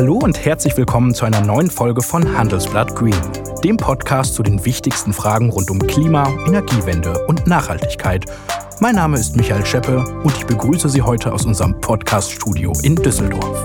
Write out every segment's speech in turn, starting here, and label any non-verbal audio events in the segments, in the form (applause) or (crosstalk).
Hallo und herzlich willkommen zu einer neuen Folge von Handelsblatt Green, dem Podcast zu den wichtigsten Fragen rund um Klima, Energiewende und Nachhaltigkeit. Mein Name ist Michael Scheppe und ich begrüße Sie heute aus unserem Podcast-Studio in Düsseldorf.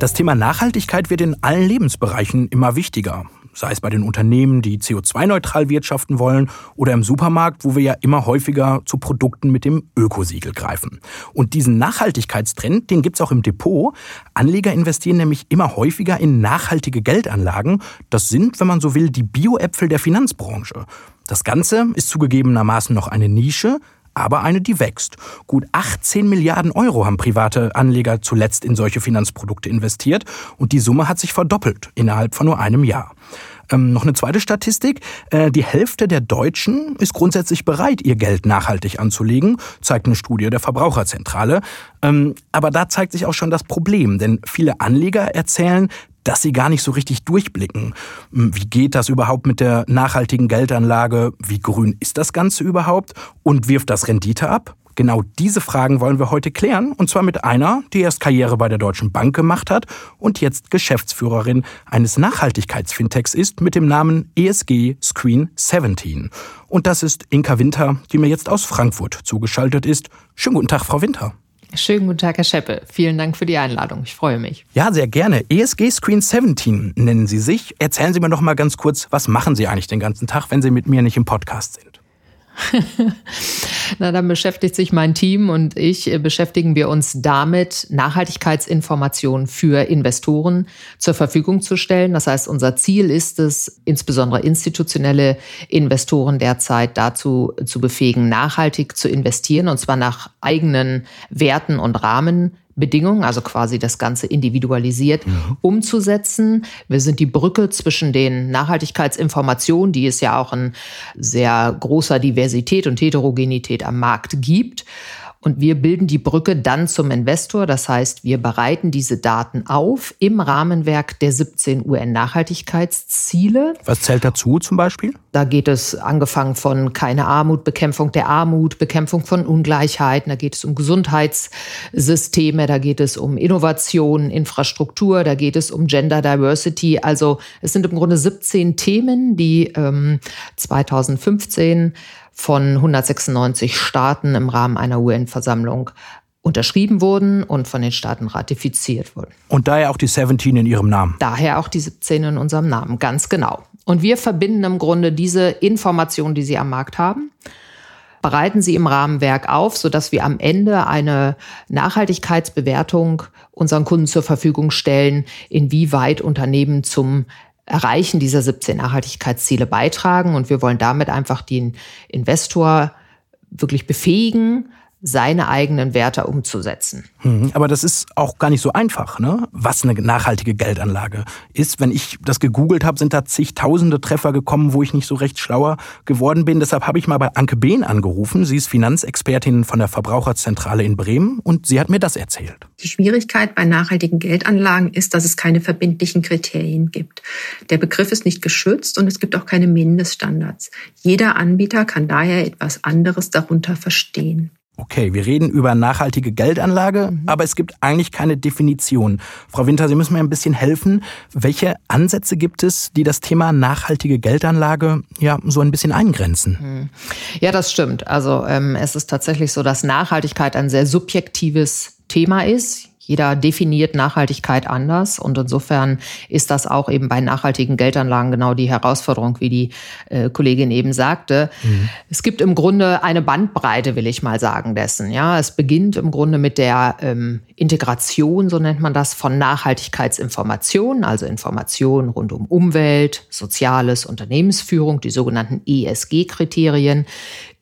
Das Thema Nachhaltigkeit wird in allen Lebensbereichen immer wichtiger sei es bei den Unternehmen, die CO2-neutral wirtschaften wollen, oder im Supermarkt, wo wir ja immer häufiger zu Produkten mit dem Ökosiegel greifen. Und diesen Nachhaltigkeitstrend, den gibt's auch im Depot. Anleger investieren nämlich immer häufiger in nachhaltige Geldanlagen. Das sind, wenn man so will, die Bioäpfel der Finanzbranche. Das Ganze ist zugegebenermaßen noch eine Nische, aber eine, die wächst. Gut 18 Milliarden Euro haben private Anleger zuletzt in solche Finanzprodukte investiert und die Summe hat sich verdoppelt innerhalb von nur einem Jahr. Ähm, noch eine zweite Statistik. Äh, die Hälfte der Deutschen ist grundsätzlich bereit, ihr Geld nachhaltig anzulegen, zeigt eine Studie der Verbraucherzentrale. Ähm, aber da zeigt sich auch schon das Problem, denn viele Anleger erzählen, dass sie gar nicht so richtig durchblicken. Hm, wie geht das überhaupt mit der nachhaltigen Geldanlage? Wie grün ist das Ganze überhaupt? Und wirft das Rendite ab? Genau diese Fragen wollen wir heute klären, und zwar mit einer, die erst Karriere bei der Deutschen Bank gemacht hat und jetzt Geschäftsführerin eines Nachhaltigkeitsfintechs ist mit dem Namen ESG Screen 17. Und das ist Inka Winter, die mir jetzt aus Frankfurt zugeschaltet ist. Schönen guten Tag, Frau Winter. Schönen guten Tag, Herr Scheppe. Vielen Dank für die Einladung. Ich freue mich. Ja, sehr gerne. ESG Screen 17 nennen Sie sich. Erzählen Sie mir doch mal ganz kurz, was machen Sie eigentlich den ganzen Tag, wenn Sie mit mir nicht im Podcast sind? (laughs) Na, dann beschäftigt sich mein Team und ich, äh, beschäftigen wir uns damit, Nachhaltigkeitsinformationen für Investoren zur Verfügung zu stellen. Das heißt, unser Ziel ist es, insbesondere institutionelle Investoren derzeit dazu zu befähigen, nachhaltig zu investieren und zwar nach eigenen Werten und Rahmen Bedingungen, also quasi das Ganze individualisiert mhm. umzusetzen. Wir sind die Brücke zwischen den Nachhaltigkeitsinformationen, die es ja auch in sehr großer Diversität und Heterogenität am Markt gibt und wir bilden die Brücke dann zum Investor. Das heißt, wir bereiten diese Daten auf im Rahmenwerk der 17 UN-Nachhaltigkeitsziele. Was zählt dazu zum Beispiel? Da geht es angefangen von keine Armut, Bekämpfung der Armut, Bekämpfung von Ungleichheiten. Da geht es um Gesundheitssysteme, da geht es um Innovation, Infrastruktur, da geht es um Gender Diversity. Also es sind im Grunde 17 Themen, die ähm, 2015 von 196 Staaten im Rahmen einer UN-Versammlung unterschrieben wurden und von den Staaten ratifiziert wurden. Und daher auch die 17 in Ihrem Namen. Daher auch die 17 in unserem Namen, ganz genau. Und wir verbinden im Grunde diese Informationen, die Sie am Markt haben, bereiten sie im Rahmenwerk auf, sodass wir am Ende eine Nachhaltigkeitsbewertung unseren Kunden zur Verfügung stellen, inwieweit Unternehmen zum Erreichen dieser 17 Nachhaltigkeitsziele beitragen. Und wir wollen damit einfach den Investor wirklich befähigen, seine eigenen Werte umzusetzen. Mhm. Aber das ist auch gar nicht so einfach, ne? was eine nachhaltige Geldanlage ist. Wenn ich das gegoogelt habe, sind da zigtausende Treffer gekommen, wo ich nicht so recht schlauer geworden bin. Deshalb habe ich mal bei Anke Behn angerufen. Sie ist Finanzexpertin von der Verbraucherzentrale in Bremen und sie hat mir das erzählt. Die Schwierigkeit bei nachhaltigen Geldanlagen ist, dass es keine verbindlichen Kriterien gibt. Der Begriff ist nicht geschützt und es gibt auch keine Mindeststandards. Jeder Anbieter kann daher etwas anderes darunter verstehen. Okay, wir reden über nachhaltige Geldanlage, mhm. aber es gibt eigentlich keine Definition. Frau Winter, Sie müssen mir ein bisschen helfen. Welche Ansätze gibt es, die das Thema nachhaltige Geldanlage ja so ein bisschen eingrenzen? Mhm. Ja, das stimmt. Also ähm, es ist tatsächlich so, dass Nachhaltigkeit ein sehr subjektives Thema ist. Jeder definiert Nachhaltigkeit anders und insofern ist das auch eben bei nachhaltigen Geldanlagen genau die Herausforderung, wie die äh, Kollegin eben sagte. Mhm. Es gibt im Grunde eine Bandbreite, will ich mal sagen, dessen. Ja, es beginnt im Grunde mit der ähm, Integration, so nennt man das, von Nachhaltigkeitsinformationen, also Informationen rund um Umwelt, Soziales, Unternehmensführung, die sogenannten ESG-Kriterien,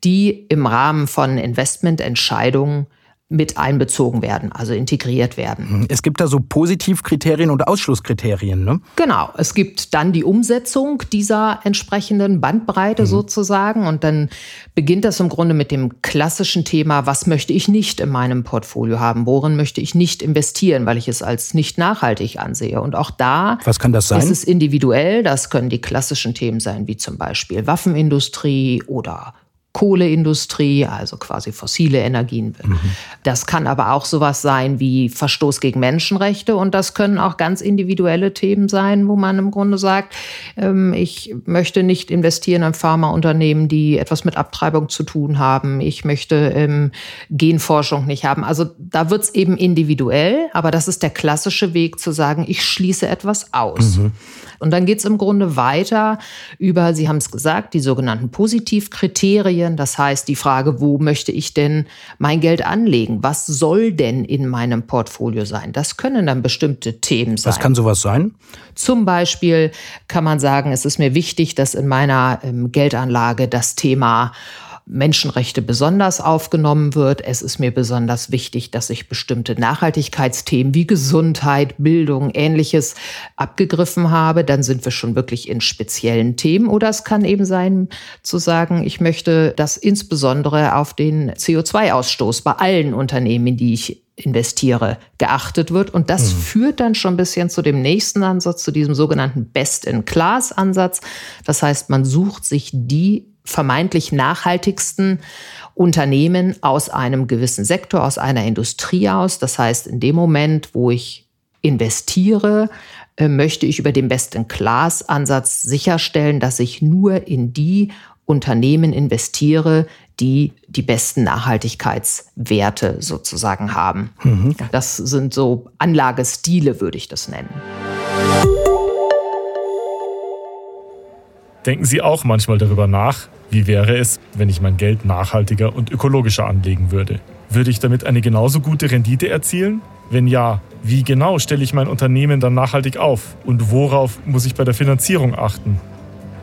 die im Rahmen von Investmententscheidungen mit einbezogen werden, also integriert werden. Mhm. Es gibt da so Positivkriterien und Ausschlusskriterien, ne? Genau. Es gibt dann die Umsetzung dieser entsprechenden Bandbreite mhm. sozusagen und dann beginnt das im Grunde mit dem klassischen Thema, was möchte ich nicht in meinem Portfolio haben? Worin möchte ich nicht investieren, weil ich es als nicht nachhaltig ansehe? Und auch da was kann das sein? ist es individuell. Das können die klassischen Themen sein, wie zum Beispiel Waffenindustrie oder Kohleindustrie, also quasi fossile Energien. Mhm. Das kann aber auch sowas sein wie Verstoß gegen Menschenrechte und das können auch ganz individuelle Themen sein, wo man im Grunde sagt, ähm, ich möchte nicht investieren in Pharmaunternehmen, die etwas mit Abtreibung zu tun haben. Ich möchte ähm, Genforschung nicht haben. Also da wird es eben individuell, aber das ist der klassische Weg zu sagen, ich schließe etwas aus. Mhm. Und dann geht es im Grunde weiter über, Sie haben es gesagt, die sogenannten Positivkriterien. Das heißt, die Frage, wo möchte ich denn mein Geld anlegen? Was soll denn in meinem Portfolio sein? Das können dann bestimmte Themen sein. Was kann sowas sein? Zum Beispiel kann man sagen, es ist mir wichtig, dass in meiner ähm, Geldanlage das Thema Menschenrechte besonders aufgenommen wird. Es ist mir besonders wichtig, dass ich bestimmte Nachhaltigkeitsthemen wie Gesundheit, Bildung, ähnliches abgegriffen habe. Dann sind wir schon wirklich in speziellen Themen. Oder es kann eben sein, zu sagen, ich möchte, dass insbesondere auf den CO2-Ausstoß bei allen Unternehmen, in die ich investiere, geachtet wird. Und das mhm. führt dann schon ein bisschen zu dem nächsten Ansatz, zu diesem sogenannten Best-in-Class-Ansatz. Das heißt, man sucht sich die vermeintlich nachhaltigsten Unternehmen aus einem gewissen Sektor, aus einer Industrie aus. Das heißt, in dem Moment, wo ich investiere, äh, möchte ich über den Best-in-Class-Ansatz sicherstellen, dass ich nur in die Unternehmen investiere, die die besten Nachhaltigkeitswerte sozusagen haben. Mhm. Das sind so Anlagestile, würde ich das nennen. Denken Sie auch manchmal darüber nach, wie wäre es, wenn ich mein Geld nachhaltiger und ökologischer anlegen würde? Würde ich damit eine genauso gute Rendite erzielen? Wenn ja, wie genau stelle ich mein Unternehmen dann nachhaltig auf und worauf muss ich bei der Finanzierung achten?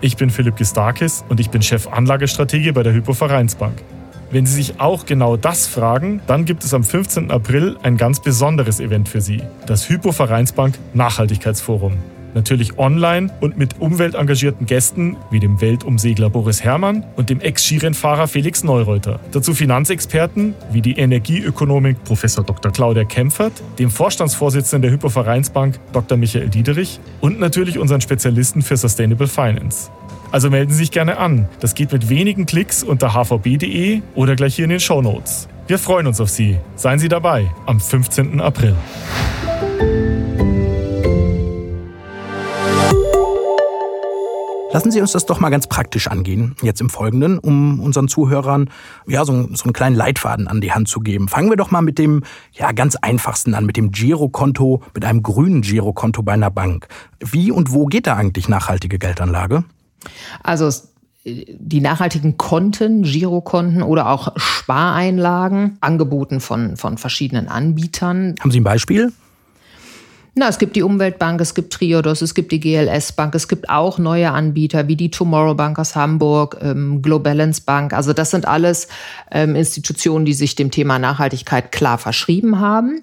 Ich bin Philipp Gistakis und ich bin Chef Anlagestrategie bei der Hypo Vereinsbank. Wenn Sie sich auch genau das fragen, dann gibt es am 15. April ein ganz besonderes Event für Sie, das Hypo Vereinsbank Nachhaltigkeitsforum. Natürlich online und mit umweltengagierten Gästen wie dem Weltumsegler Boris Herrmann und dem Ex-Skirennfahrer Felix Neureuter. Dazu Finanzexperten wie die Energieökonomik Prof. Dr. Claudia Kempfert, dem Vorstandsvorsitzenden der Hypovereinsbank Dr. Michael Diederich und natürlich unseren Spezialisten für Sustainable Finance. Also melden Sie sich gerne an. Das geht mit wenigen Klicks unter hvb.de oder gleich hier in den Show Notes. Wir freuen uns auf Sie. Seien Sie dabei am 15. April. Lassen Sie uns das doch mal ganz praktisch angehen, jetzt im Folgenden, um unseren Zuhörern ja so, so einen kleinen Leitfaden an die Hand zu geben. Fangen wir doch mal mit dem ja ganz einfachsten an, mit dem Girokonto, mit einem grünen Girokonto bei einer Bank. Wie und wo geht da eigentlich nachhaltige Geldanlage? Also die nachhaltigen Konten, Girokonten oder auch Spareinlagen, angeboten von, von verschiedenen Anbietern. Haben Sie ein Beispiel? Na, es gibt die Umweltbank, es gibt Triodos, es gibt die GLS Bank, es gibt auch neue Anbieter wie die Tomorrow Bank aus Hamburg, ähm, Globalance Bank. Also das sind alles ähm, Institutionen, die sich dem Thema Nachhaltigkeit klar verschrieben haben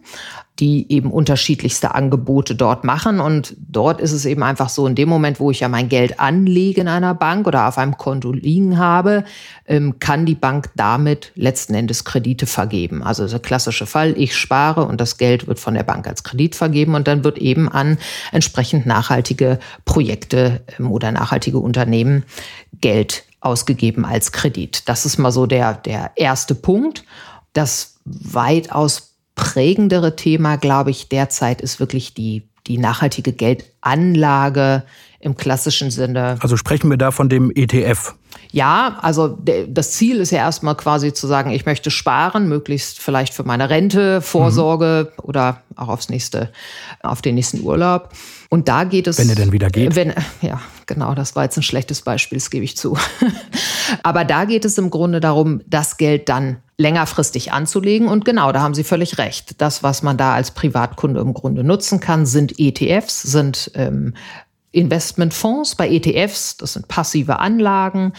die eben unterschiedlichste Angebote dort machen. Und dort ist es eben einfach so, in dem Moment, wo ich ja mein Geld anlege in einer Bank oder auf einem Konto liegen habe, ähm, kann die Bank damit letzten Endes Kredite vergeben. Also der klassische Fall, ich spare und das Geld wird von der Bank als Kredit vergeben und dann wird eben an entsprechend nachhaltige Projekte ähm, oder nachhaltige Unternehmen Geld ausgegeben als Kredit. Das ist mal so der, der erste Punkt. Das weitaus prägendere Thema, glaube ich, derzeit ist wirklich die, die nachhaltige Geldanlage im klassischen Sinne. Also sprechen wir da von dem ETF. Ja, also das Ziel ist ja erstmal quasi zu sagen, ich möchte sparen, möglichst vielleicht für meine Rente, Vorsorge mhm. oder auch aufs nächste, auf den nächsten Urlaub. Und da geht es. Wenn er denn wieder geht. Wenn, ja, genau, das war jetzt ein schlechtes Beispiel, das gebe ich zu. (laughs) Aber da geht es im Grunde darum, das Geld dann längerfristig anzulegen. Und genau, da haben Sie völlig recht. Das, was man da als Privatkunde im Grunde nutzen kann, sind ETFs, sind ähm, Investmentfonds. Bei ETFs, das sind passive Anlagen.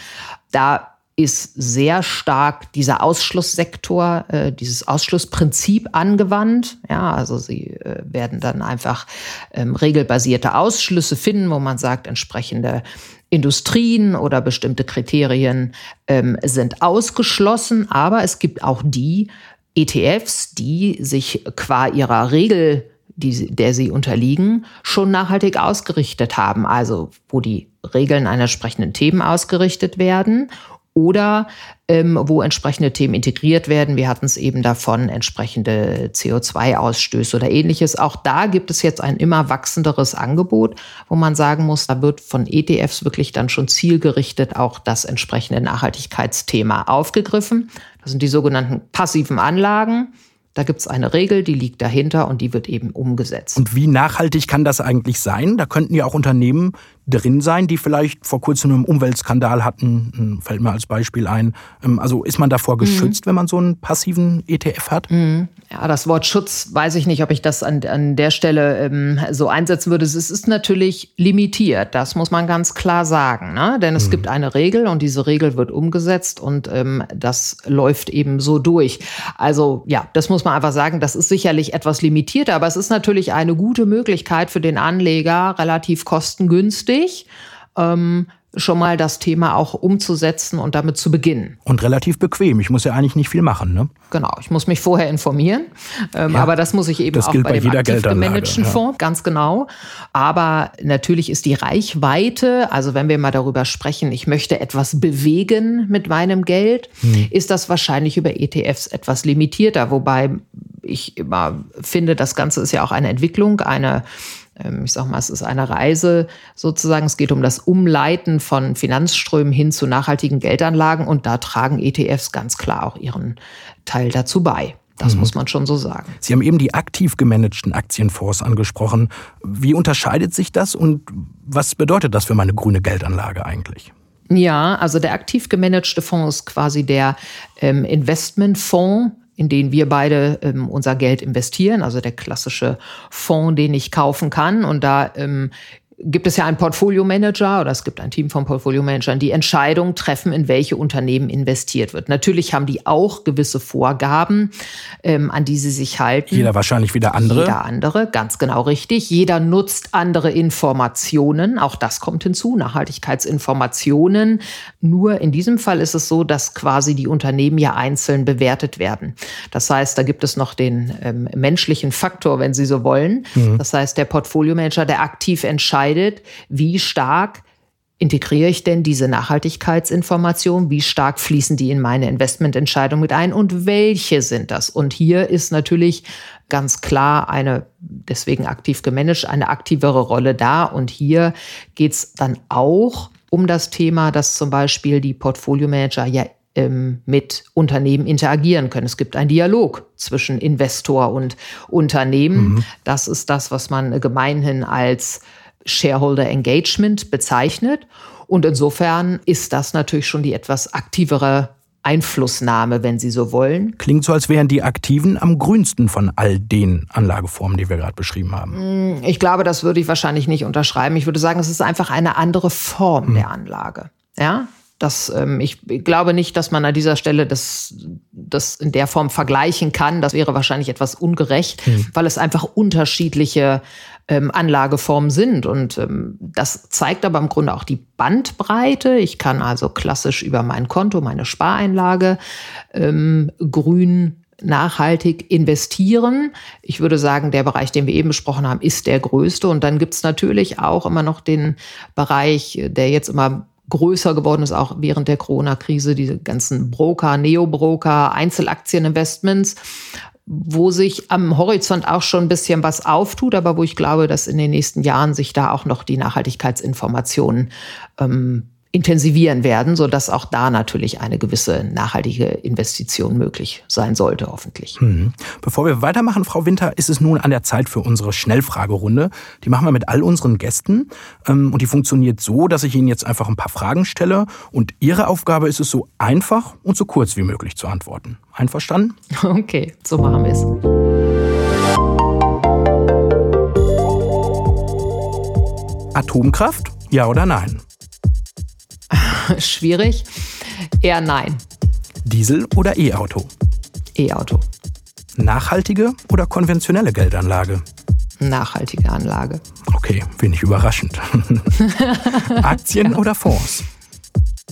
Da ist sehr stark dieser Ausschlusssektor, äh, dieses Ausschlussprinzip angewandt. Ja, also sie äh, werden dann einfach ähm, regelbasierte Ausschlüsse finden, wo man sagt, entsprechende Industrien oder bestimmte Kriterien ähm, sind ausgeschlossen, aber es gibt auch die ETFs, die sich qua ihrer Regel, die, der sie unterliegen, schon nachhaltig ausgerichtet haben. Also wo die Regeln einer entsprechenden Themen ausgerichtet werden oder ähm, wo entsprechende Themen integriert werden. Wir hatten es eben davon, entsprechende CO2-Ausstöße oder ähnliches. Auch da gibt es jetzt ein immer wachsenderes Angebot, wo man sagen muss, da wird von ETFs wirklich dann schon zielgerichtet auch das entsprechende Nachhaltigkeitsthema aufgegriffen. Das sind die sogenannten passiven Anlagen. Da gibt es eine Regel, die liegt dahinter und die wird eben umgesetzt. Und wie nachhaltig kann das eigentlich sein? Da könnten ja auch Unternehmen drin sein, die vielleicht vor kurzem einen Umweltskandal hatten, hm, fällt mir als Beispiel ein. Ähm, also ist man davor mhm. geschützt, mhm. wenn man so einen passiven ETF hat? Mhm. Ja, das Wort Schutz weiß ich nicht, ob ich das an, an der Stelle ähm, so einsetzen würde. Es ist natürlich limitiert, das muss man ganz klar sagen. Ne? Denn es mhm. gibt eine Regel und diese Regel wird umgesetzt und ähm, das läuft eben so durch. Also ja, das muss man einfach sagen, das ist sicherlich etwas limitierter, aber es ist natürlich eine gute Möglichkeit für den Anleger, relativ kostengünstig ähm, schon mal das Thema auch umzusetzen und damit zu beginnen. Und relativ bequem. Ich muss ja eigentlich nicht viel machen, ne? Genau, ich muss mich vorher informieren. Ähm, ja, aber das muss ich eben auch bei, bei dem aktiv gemanagten ja. Fonds, ganz genau. Aber natürlich ist die Reichweite, also wenn wir mal darüber sprechen, ich möchte etwas bewegen mit meinem Geld, hm. ist das wahrscheinlich über ETFs etwas limitierter. Wobei ich immer finde, das Ganze ist ja auch eine Entwicklung, eine ich sage mal, es ist eine Reise sozusagen. Es geht um das Umleiten von Finanzströmen hin zu nachhaltigen Geldanlagen und da tragen ETFs ganz klar auch ihren Teil dazu bei. Das mhm. muss man schon so sagen. Sie haben eben die aktiv gemanagten Aktienfonds angesprochen. Wie unterscheidet sich das und was bedeutet das für meine grüne Geldanlage eigentlich? Ja, also der aktiv gemanagte Fonds ist quasi der ähm, Investmentfonds in den wir beide ähm, unser Geld investieren, also der klassische Fonds, den ich kaufen kann. Und da ähm, gibt es ja einen Portfolio-Manager oder es gibt ein Team von Portfolio-Managern, die Entscheidungen treffen, in welche Unternehmen investiert wird. Natürlich haben die auch gewisse Vorgaben, ähm, an die sie sich halten. Jeder wahrscheinlich wieder andere. Jeder andere, ganz genau richtig. Jeder nutzt andere Informationen. Auch das kommt hinzu, Nachhaltigkeitsinformationen. Nur in diesem Fall ist es so, dass quasi die Unternehmen ja einzeln bewertet werden. Das heißt, da gibt es noch den ähm, menschlichen Faktor, wenn Sie so wollen. Mhm. Das heißt, der Portfolio-Manager, der aktiv entscheidet, entscheidet, wie stark integriere ich denn diese Nachhaltigkeitsinformation? Wie stark fließen die in meine Investmententscheidung mit ein? Und welche sind das? Und hier ist natürlich ganz klar eine, deswegen aktiv gemanagt, eine aktivere Rolle da. Und hier geht es dann auch um das Thema, dass zum Beispiel die Portfolio-Manager ja ähm, mit Unternehmen interagieren können. Es gibt einen Dialog zwischen Investor und Unternehmen. Mhm. Das ist das, was man gemeinhin als Shareholder Engagement bezeichnet. Und insofern ist das natürlich schon die etwas aktivere Einflussnahme, wenn Sie so wollen. Klingt so, als wären die Aktiven am grünsten von all den Anlageformen, die wir gerade beschrieben haben. Hm, ich glaube, das würde ich wahrscheinlich nicht unterschreiben. Ich würde sagen, es ist einfach eine andere Form hm. der Anlage. Ja, das, ähm, ich glaube nicht, dass man an dieser Stelle das, das in der Form vergleichen kann. Das wäre wahrscheinlich etwas ungerecht, hm. weil es einfach unterschiedliche ähm, Anlageformen sind. Und ähm, das zeigt aber im Grunde auch die Bandbreite. Ich kann also klassisch über mein Konto, meine Spareinlage ähm, grün nachhaltig investieren. Ich würde sagen, der Bereich, den wir eben besprochen haben, ist der größte. Und dann gibt es natürlich auch immer noch den Bereich, der jetzt immer größer geworden ist, auch während der Corona-Krise, diese ganzen Broker, Neo-Broker, Einzelaktieninvestments wo sich am Horizont auch schon ein bisschen was auftut, aber wo ich glaube, dass in den nächsten Jahren sich da auch noch die Nachhaltigkeitsinformationen ähm, intensivieren werden, sodass auch da natürlich eine gewisse nachhaltige Investition möglich sein sollte, hoffentlich. Mhm. Bevor wir weitermachen, Frau Winter, ist es nun an der Zeit für unsere Schnellfragerunde. Die machen wir mit all unseren Gästen ähm, und die funktioniert so, dass ich Ihnen jetzt einfach ein paar Fragen stelle und Ihre Aufgabe ist es, so einfach und so kurz wie möglich zu antworten. Einverstanden? (laughs) Okay, so machen wir es. Atomkraft? Ja oder nein? (laughs) Schwierig. Eher nein. Diesel oder E-Auto? E-Auto. Nachhaltige oder konventionelle Geldanlage? Nachhaltige Anlage. Okay, wenig überraschend. (laughs) Aktien ja. oder Fonds?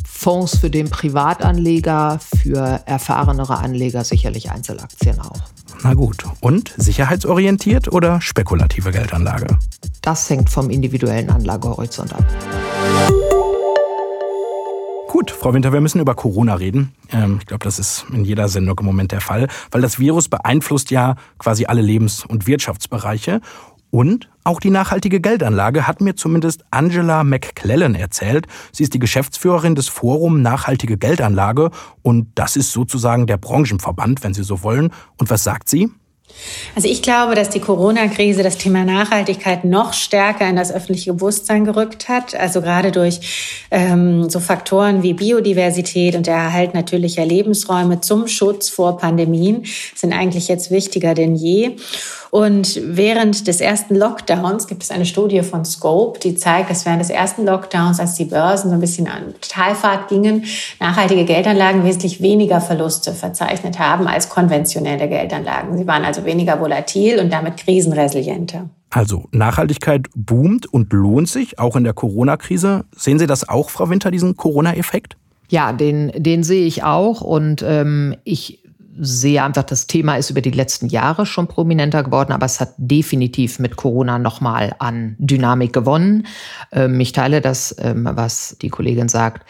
Fonds für den Privatanleger, für erfahrenere Anleger sicherlich Einzelaktien auch. Na gut. Und sicherheitsorientiert oder spekulative Geldanlage? Das hängt vom individuellen Anlagehorizont ab. Gut, Frau Winter, wir müssen über Corona reden. Ähm, ich glaube, das ist in jeder Sendung im Moment der Fall, weil das Virus beeinflusst ja quasi alle Lebens- und Wirtschaftsbereiche. Und auch die nachhaltige Geldanlage hat mir zumindest Angela McClellan erzählt. Sie ist die Geschäftsführerin des Forum Nachhaltige Geldanlage und das ist sozusagen der Branchenverband, wenn Sie so wollen. Und was sagt sie? Also ich glaube, dass die Corona-Krise das Thema Nachhaltigkeit noch stärker in das öffentliche Bewusstsein gerückt hat. Also gerade durch ähm, so Faktoren wie Biodiversität und der Erhalt natürlicher Lebensräume zum Schutz vor Pandemien sind eigentlich jetzt wichtiger denn je. Und während des ersten Lockdowns gibt es eine Studie von Scope, die zeigt, dass während des ersten Lockdowns, als die Börsen so ein bisschen an Talfahrt gingen, nachhaltige Geldanlagen wesentlich weniger Verluste verzeichnet haben als konventionelle Geldanlagen. Sie waren also weniger volatil und damit krisenresilienter. Also Nachhaltigkeit boomt und lohnt sich, auch in der Corona-Krise. Sehen Sie das auch, Frau Winter, diesen Corona-Effekt? Ja, den, den sehe ich auch. Und ähm, ich sehe einfach, das Thema ist über die letzten Jahre schon prominenter geworden, aber es hat definitiv mit Corona nochmal an Dynamik gewonnen. Ähm, ich teile das, ähm, was die Kollegin sagt.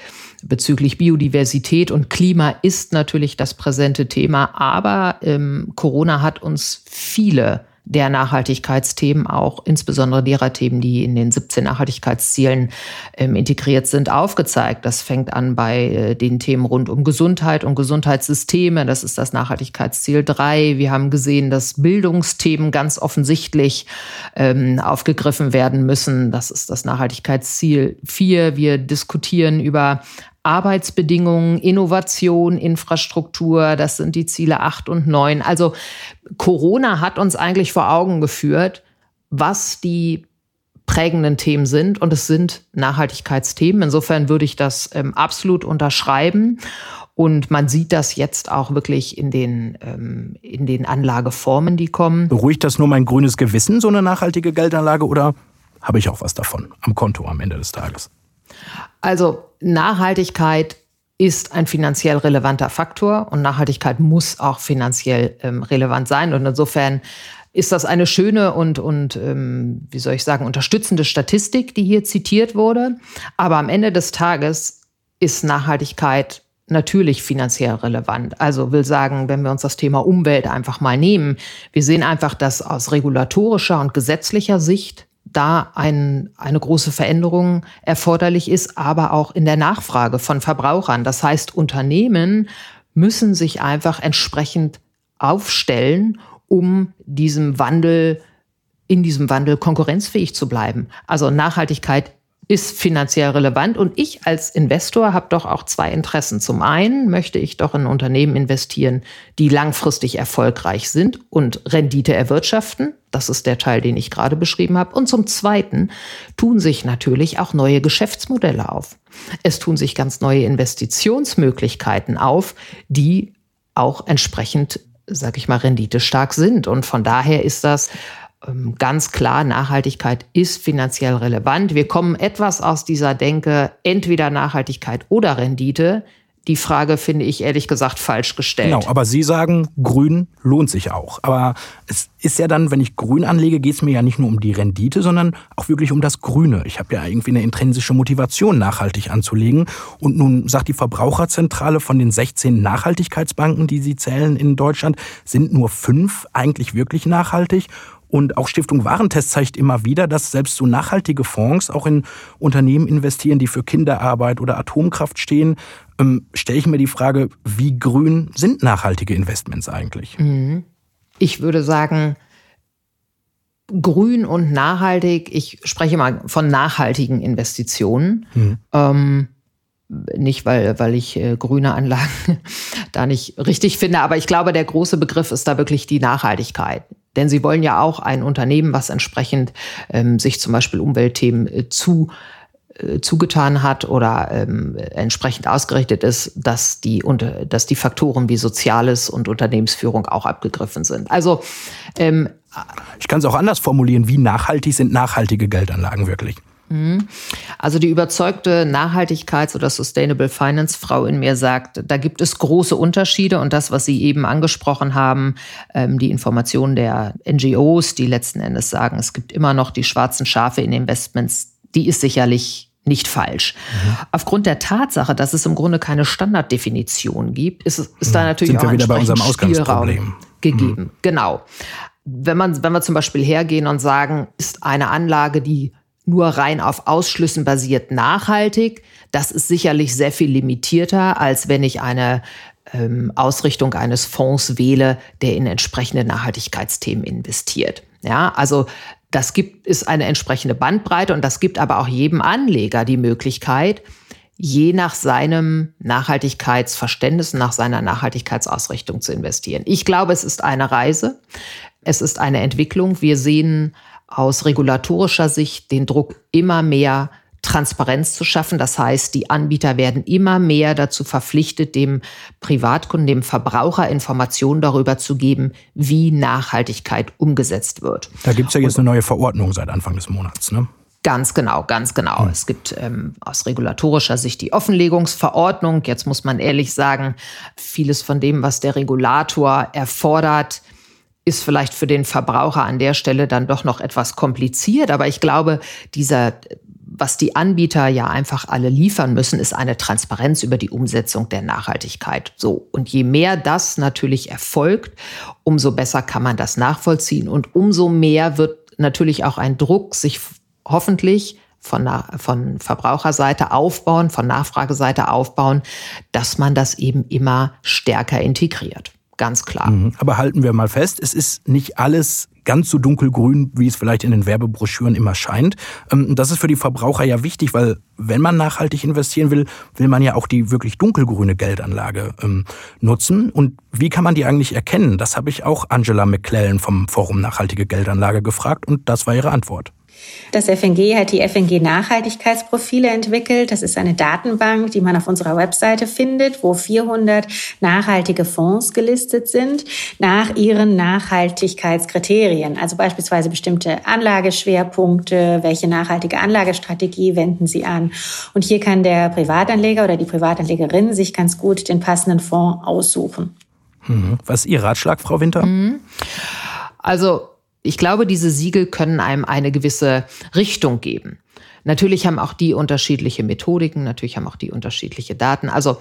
Bezüglich Biodiversität und Klima ist natürlich das präsente Thema, aber ähm, Corona hat uns viele der Nachhaltigkeitsthemen, auch insbesondere derer Themen, die in den 17 Nachhaltigkeitszielen ähm, integriert sind, aufgezeigt. Das fängt an bei äh, den Themen rund um Gesundheit und Gesundheitssysteme. Das ist das Nachhaltigkeitsziel 3. Wir haben gesehen, dass Bildungsthemen ganz offensichtlich ähm, aufgegriffen werden müssen. Das ist das Nachhaltigkeitsziel 4. Wir diskutieren über Arbeitsbedingungen, Innovation, Infrastruktur, das sind die Ziele 8 und 9. Also Corona hat uns eigentlich vor Augen geführt, was die prägenden Themen sind und es sind Nachhaltigkeitsthemen. Insofern würde ich das ähm, absolut unterschreiben. Und man sieht das jetzt auch wirklich in den, ähm, in den Anlageformen, die kommen. Beruhigt das nur mein grünes Gewissen, so eine nachhaltige Geldanlage, oder habe ich auch was davon am Konto am Ende des Tages? Also Nachhaltigkeit ist ein finanziell relevanter Faktor und Nachhaltigkeit muss auch finanziell ähm, relevant sein. Und insofern ist das eine schöne und, und ähm, wie soll ich sagen, unterstützende Statistik, die hier zitiert wurde. Aber am Ende des Tages ist Nachhaltigkeit natürlich finanziell relevant. Also will sagen, wenn wir uns das Thema Umwelt einfach mal nehmen, wir sehen einfach, dass aus regulatorischer und gesetzlicher Sicht da ein, eine große Veränderung erforderlich ist, aber auch in der Nachfrage von Verbrauchern. Das heißt, Unternehmen müssen sich einfach entsprechend aufstellen, um diesem Wandel, in diesem Wandel konkurrenzfähig zu bleiben. Also Nachhaltigkeit ist finanziell relevant und ich als Investor habe doch auch zwei Interessen. Zum einen möchte ich doch in Unternehmen investieren, die langfristig erfolgreich sind und Rendite erwirtschaften. Das ist der Teil, den ich gerade beschrieben habe. Und zum Zweiten tun sich natürlich auch neue Geschäftsmodelle auf. Es tun sich ganz neue Investitionsmöglichkeiten auf, die auch entsprechend, sag ich mal, renditestark sind. Und von daher ist das ganz klar, Nachhaltigkeit ist finanziell relevant. Wir kommen etwas aus dieser Denke, entweder Nachhaltigkeit oder Rendite. Die Frage finde ich ehrlich gesagt falsch gestellt. Genau, aber Sie sagen, grün lohnt sich auch. Aber es ist ja dann, wenn ich grün anlege, geht es mir ja nicht nur um die Rendite, sondern auch wirklich um das Grüne. Ich habe ja irgendwie eine intrinsische Motivation, nachhaltig anzulegen. Und nun sagt die Verbraucherzentrale von den 16 Nachhaltigkeitsbanken, die sie zählen in Deutschland, sind nur fünf eigentlich wirklich nachhaltig. Und auch Stiftung Warentest zeigt immer wieder, dass selbst so nachhaltige Fonds auch in Unternehmen investieren, die für Kinderarbeit oder Atomkraft stehen. Ähm, Stelle ich mir die Frage, wie grün sind nachhaltige Investments eigentlich? Mhm. Ich würde sagen, grün und nachhaltig, ich spreche mal von nachhaltigen Investitionen. Mhm. Ähm, nicht, weil, weil ich äh, grüne Anlagen (laughs) da nicht richtig finde, aber ich glaube, der große Begriff ist da wirklich die Nachhaltigkeit. Denn sie wollen ja auch ein Unternehmen, was entsprechend ähm, sich zum Beispiel Umweltthemen äh, zu äh, zugetan hat oder ähm, entsprechend ausgerichtet ist, dass die, unter, dass die Faktoren wie Soziales und Unternehmensführung auch abgegriffen sind. Also ähm, ich kann es auch anders formulieren. Wie nachhaltig sind nachhaltige Geldanlagen wirklich? Mhm. Also die überzeugte Nachhaltigkeits- oder Sustainable Finance-Frau in mir sagt, da gibt es große Unterschiede und das, was Sie eben angesprochen haben, ähm, die Informationen der NGOs, die letzten Endes sagen, es gibt immer noch die schwarzen Schafe in Investments, die ist sicherlich nicht falsch. Mhm. Aufgrund der Tatsache, dass es im Grunde keine Standarddefinition gibt, ist, ist da mhm. natürlich Sind auch wir wieder bei unserem Ausgangsproblem. Spielraum gegeben. Mhm. Genau. Wenn man, wenn wir zum Beispiel hergehen und sagen, ist eine Anlage, die nur rein auf Ausschlüssen basiert, nachhaltig, das ist sicherlich sehr viel limitierter, als wenn ich eine ähm, Ausrichtung eines Fonds wähle, der in entsprechende Nachhaltigkeitsthemen investiert. Ja, also das gibt, ist eine entsprechende Bandbreite und das gibt aber auch jedem Anleger die Möglichkeit, je nach seinem Nachhaltigkeitsverständnis, nach seiner Nachhaltigkeitsausrichtung zu investieren. Ich glaube, es ist eine Reise. Es ist eine Entwicklung. Wir sehen aus regulatorischer Sicht den Druck immer mehr Transparenz zu schaffen. Das heißt, die Anbieter werden immer mehr dazu verpflichtet, dem Privatkunden, dem Verbraucher Informationen darüber zu geben, wie Nachhaltigkeit umgesetzt wird. Da gibt es ja jetzt eine neue Verordnung seit Anfang des Monats, ne? Ganz genau, ganz genau. Hm. Es gibt ähm, aus regulatorischer Sicht die Offenlegungsverordnung. Jetzt muss man ehrlich sagen, vieles von dem, was der Regulator erfordert, ist vielleicht für den Verbraucher an der Stelle dann doch noch etwas kompliziert. Aber ich glaube, dieser was die Anbieter ja einfach alle liefern müssen, ist eine Transparenz über die Umsetzung der Nachhaltigkeit. So. Und je mehr das natürlich erfolgt, umso besser kann man das nachvollziehen und umso mehr wird natürlich auch ein Druck sich hoffentlich von, von Verbraucherseite aufbauen, von Nachfrageseite aufbauen, dass man das eben immer stärker integriert. Ganz klar. Mhm. Aber halten wir mal fest, es ist nicht alles ganz so dunkelgrün, wie es vielleicht in den Werbebroschüren immer scheint. Ähm, das ist für die Verbraucher ja wichtig, weil wenn man nachhaltig investieren will, will man ja auch die wirklich dunkelgrüne Geldanlage ähm, nutzen. Und wie kann man die eigentlich erkennen? Das habe ich auch Angela McClellan vom Forum Nachhaltige Geldanlage gefragt und das war ihre Antwort. Das FNG hat die FNG Nachhaltigkeitsprofile entwickelt. Das ist eine Datenbank, die man auf unserer Webseite findet, wo 400 nachhaltige Fonds gelistet sind nach ihren Nachhaltigkeitskriterien. Also beispielsweise bestimmte Anlageschwerpunkte, welche nachhaltige Anlagestrategie wenden sie an. Und hier kann der Privatanleger oder die Privatanlegerin sich ganz gut den passenden Fonds aussuchen. Mhm. Was ist Ihr Ratschlag, Frau Winter? Mhm. Also ich glaube, diese Siegel können einem eine gewisse Richtung geben. Natürlich haben auch die unterschiedliche Methodiken, natürlich haben auch die unterschiedliche Daten. Also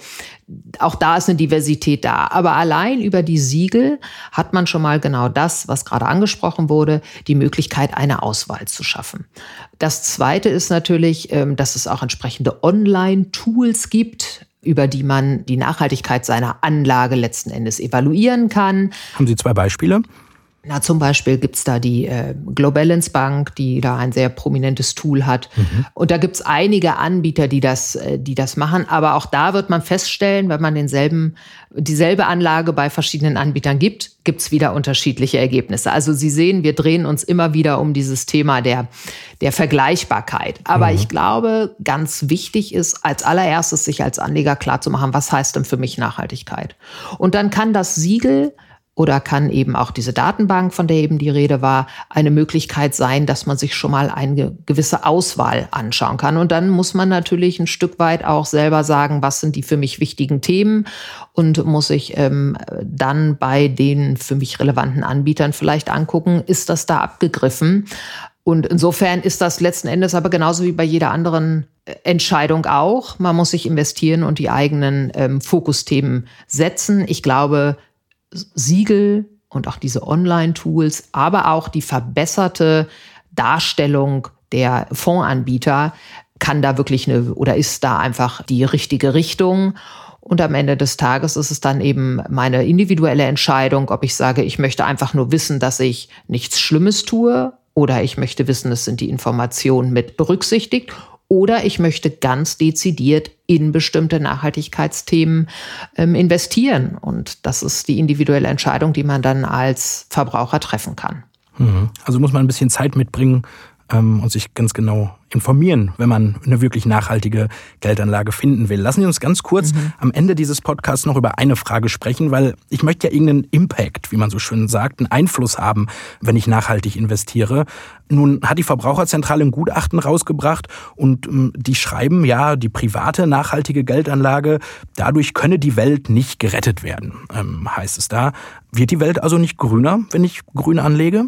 auch da ist eine Diversität da. Aber allein über die Siegel hat man schon mal genau das, was gerade angesprochen wurde, die Möglichkeit, eine Auswahl zu schaffen. Das Zweite ist natürlich, ähm, dass es auch entsprechende Online-Tools gibt, über die man die Nachhaltigkeit seiner Anlage letzten Endes evaluieren kann. Haben Sie zwei Beispiele? Na, zum Beispiel gibt's da die äh, Globalance Bank, die da ein sehr prominentes Tool hat. Mhm. Und da gibt's einige Anbieter, die das, äh, die das machen. Aber auch da wird man feststellen, wenn man denselben, dieselbe Anlage bei verschiedenen Anbietern gibt, gibt's wieder unterschiedliche Ergebnisse. Also Sie sehen, wir drehen uns immer wieder um dieses Thema der, der Vergleichbarkeit. Aber mhm. ich glaube, ganz wichtig ist, als allererstes sich als Anleger klarzumachen, was heißt denn für mich Nachhaltigkeit? Und dann kann das Siegel oder kann eben auch diese Datenbank, von der eben die Rede war, eine Möglichkeit sein, dass man sich schon mal eine gewisse Auswahl anschauen kann. Und dann muss man natürlich ein Stück weit auch selber sagen, was sind die für mich wichtigen Themen und muss ich ähm, dann bei den für mich relevanten Anbietern vielleicht angucken, ist das da abgegriffen? Und insofern ist das letzten Endes aber genauso wie bei jeder anderen äh, Entscheidung auch. Man muss sich investieren und die eigenen ähm, Fokusthemen setzen. Ich glaube, Siegel und auch diese Online-Tools, aber auch die verbesserte Darstellung der Fondsanbieter kann da wirklich eine oder ist da einfach die richtige Richtung. Und am Ende des Tages ist es dann eben meine individuelle Entscheidung, ob ich sage, ich möchte einfach nur wissen, dass ich nichts Schlimmes tue oder ich möchte wissen, es sind die Informationen mit berücksichtigt oder ich möchte ganz dezidiert in bestimmte Nachhaltigkeitsthemen ähm, investieren. Und das ist die individuelle Entscheidung, die man dann als Verbraucher treffen kann. Mhm. Also muss man ein bisschen Zeit mitbringen, ähm, und sich ganz genau informieren, wenn man eine wirklich nachhaltige Geldanlage finden will. Lassen Sie uns ganz kurz mhm. am Ende dieses Podcasts noch über eine Frage sprechen, weil ich möchte ja irgendeinen Impact, wie man so schön sagt, einen Einfluss haben, wenn ich nachhaltig investiere. Nun hat die Verbraucherzentrale ein Gutachten rausgebracht und ähm, die schreiben, ja, die private nachhaltige Geldanlage, dadurch könne die Welt nicht gerettet werden, ähm, heißt es da. Wird die Welt also nicht grüner, wenn ich grün anlege?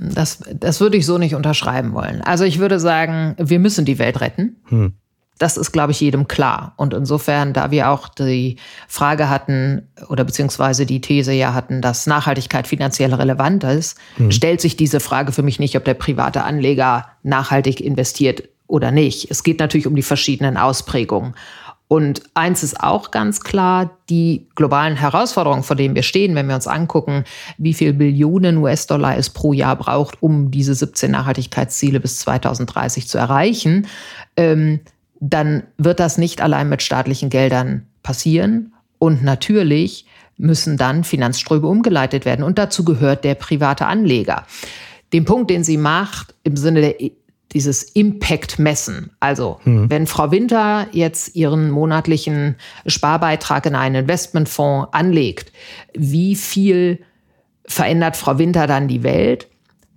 Das, das würde ich so nicht unterschreiben wollen. Also ich würde sagen, wir müssen die Welt retten. Hm. Das ist, glaube ich, jedem klar. Und insofern, da wir auch die Frage hatten oder beziehungsweise die These ja hatten, dass Nachhaltigkeit finanziell relevant ist, hm. stellt sich diese Frage für mich nicht, ob der private Anleger nachhaltig investiert oder nicht. Es geht natürlich um die verschiedenen Ausprägungen. Und eins ist auch ganz klar, die globalen Herausforderungen, vor denen wir stehen, wenn wir uns angucken, wie viel Billionen US-Dollar es pro Jahr braucht, um diese 17 Nachhaltigkeitsziele bis 2030 zu erreichen, ähm, dann wird das nicht allein mit staatlichen Geldern passieren. Und natürlich müssen dann Finanzströme umgeleitet werden. Und dazu gehört der private Anleger. Den Punkt, den sie macht im Sinne der dieses Impact messen. Also, mhm. wenn Frau Winter jetzt ihren monatlichen Sparbeitrag in einen Investmentfonds anlegt, wie viel verändert Frau Winter dann die Welt?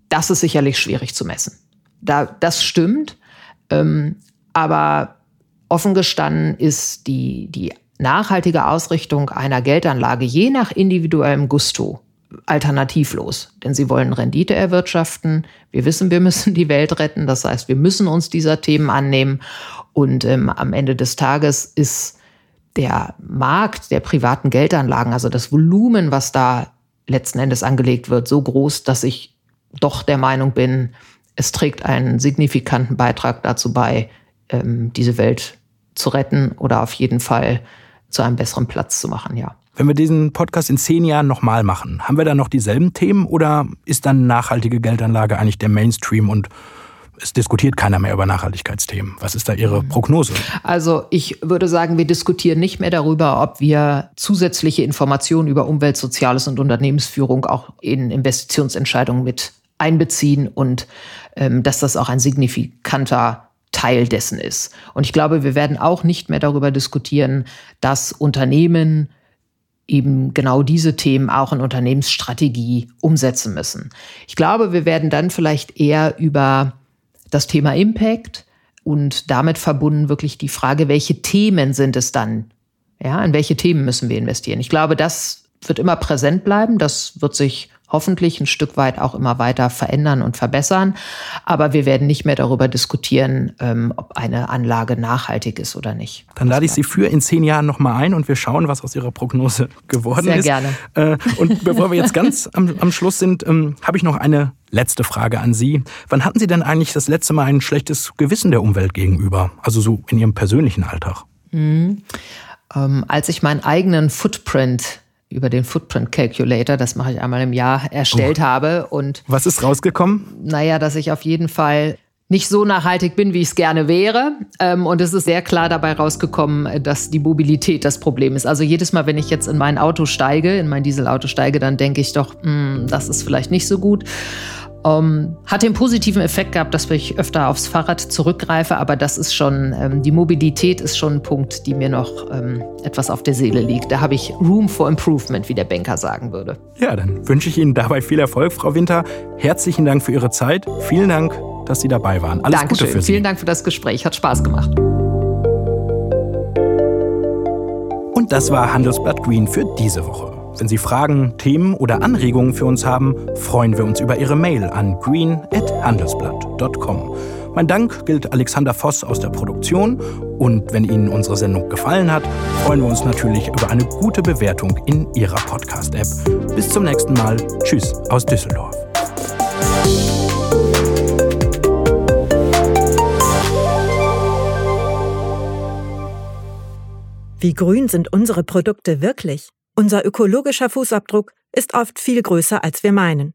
Das ist sicherlich schwierig zu messen. Da, das stimmt. Ähm, aber offen gestanden ist die, die nachhaltige Ausrichtung einer Geldanlage je nach individuellem Gusto alternativlos, denn sie wollen Rendite erwirtschaften. Wir wissen, wir müssen die Welt retten. Das heißt, wir müssen uns dieser Themen annehmen. Und ähm, am Ende des Tages ist der Markt der privaten Geldanlagen, also das Volumen, was da letzten Endes angelegt wird, so groß, dass ich doch der Meinung bin, es trägt einen signifikanten Beitrag dazu bei, ähm, diese Welt zu retten oder auf jeden Fall zu einem besseren Platz zu machen, ja. Wenn wir diesen Podcast in zehn Jahren nochmal machen, haben wir dann noch dieselben Themen oder ist dann nachhaltige Geldanlage eigentlich der Mainstream und es diskutiert keiner mehr über Nachhaltigkeitsthemen. Was ist da Ihre Prognose? Also ich würde sagen, wir diskutieren nicht mehr darüber, ob wir zusätzliche Informationen über Umwelt, Soziales und Unternehmensführung auch in Investitionsentscheidungen mit einbeziehen und ähm, dass das auch ein signifikanter Teil dessen ist. Und ich glaube, wir werden auch nicht mehr darüber diskutieren, dass Unternehmen eben genau diese Themen auch in Unternehmensstrategie umsetzen müssen. Ich glaube, wir werden dann vielleicht eher über das Thema Impact und damit verbunden wirklich die Frage, welche Themen sind es dann? Ja, in welche Themen müssen wir investieren? Ich glaube, das wird immer präsent bleiben. Das wird sich hoffentlich ein Stück weit auch immer weiter verändern und verbessern. Aber wir werden nicht mehr darüber diskutieren, ähm, ob eine Anlage nachhaltig ist oder nicht. Dann lade ich Sie für in zehn Jahren nochmal ein und wir schauen, was aus Ihrer Prognose (laughs) geworden Sehr ist. Sehr gerne. Äh, und bevor wir jetzt ganz am, am Schluss sind, ähm, habe ich noch eine letzte Frage an Sie. Wann hatten Sie denn eigentlich das letzte Mal ein schlechtes Gewissen der Umwelt gegenüber? Also so in Ihrem persönlichen Alltag? Mhm. Ähm, als ich meinen eigenen Footprint über den Footprint Calculator, das mache ich einmal im Jahr, erstellt oh. habe. Und was ist rausgekommen? Naja, dass ich auf jeden Fall nicht so nachhaltig bin, wie ich es gerne wäre. Ähm, und es ist sehr klar dabei rausgekommen, dass die Mobilität das Problem ist. Also jedes Mal, wenn ich jetzt in mein Auto steige, in mein Dieselauto steige, dann denke ich doch, hm, das ist vielleicht nicht so gut. Ähm, hat den positiven Effekt gehabt, dass ich öfter aufs Fahrrad zurückgreife, aber das ist schon, ähm, die Mobilität ist schon ein Punkt, die mir noch ähm, etwas auf der Seele liegt. Da habe ich Room for Improvement, wie der Banker sagen würde. Ja, dann wünsche ich Ihnen dabei viel Erfolg, Frau Winter. Herzlichen Dank für Ihre Zeit. Vielen Dank, dass Sie dabei waren. Alles Dankeschön. Gute für Sie. Vielen Dank für das Gespräch. Hat Spaß gemacht. Und das war Handelsblatt Green für diese Woche. Wenn Sie Fragen, Themen oder Anregungen für uns haben, freuen wir uns über Ihre Mail an green.handelsblatt.com. Mein Dank gilt Alexander Voss aus der Produktion und wenn Ihnen unsere Sendung gefallen hat, freuen wir uns natürlich über eine gute Bewertung in Ihrer Podcast-App. Bis zum nächsten Mal. Tschüss aus Düsseldorf. Wie grün sind unsere Produkte wirklich? Unser ökologischer Fußabdruck ist oft viel größer, als wir meinen.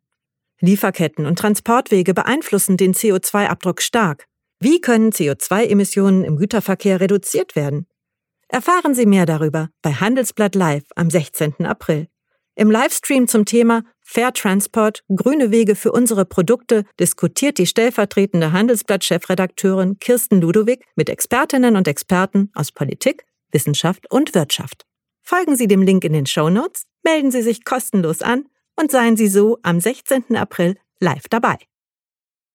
Lieferketten und Transportwege beeinflussen den CO2-Abdruck stark. Wie können CO2-Emissionen im Güterverkehr reduziert werden? Erfahren Sie mehr darüber bei Handelsblatt Live am 16. April. Im Livestream zum Thema Fair Transport, grüne Wege für unsere Produkte diskutiert die stellvertretende Handelsblatt-Chefredakteurin Kirsten Ludowig mit Expertinnen und Experten aus Politik, Wissenschaft und Wirtschaft. Folgen Sie dem Link in den Show Notes, melden Sie sich kostenlos an und seien Sie so am 16. April live dabei.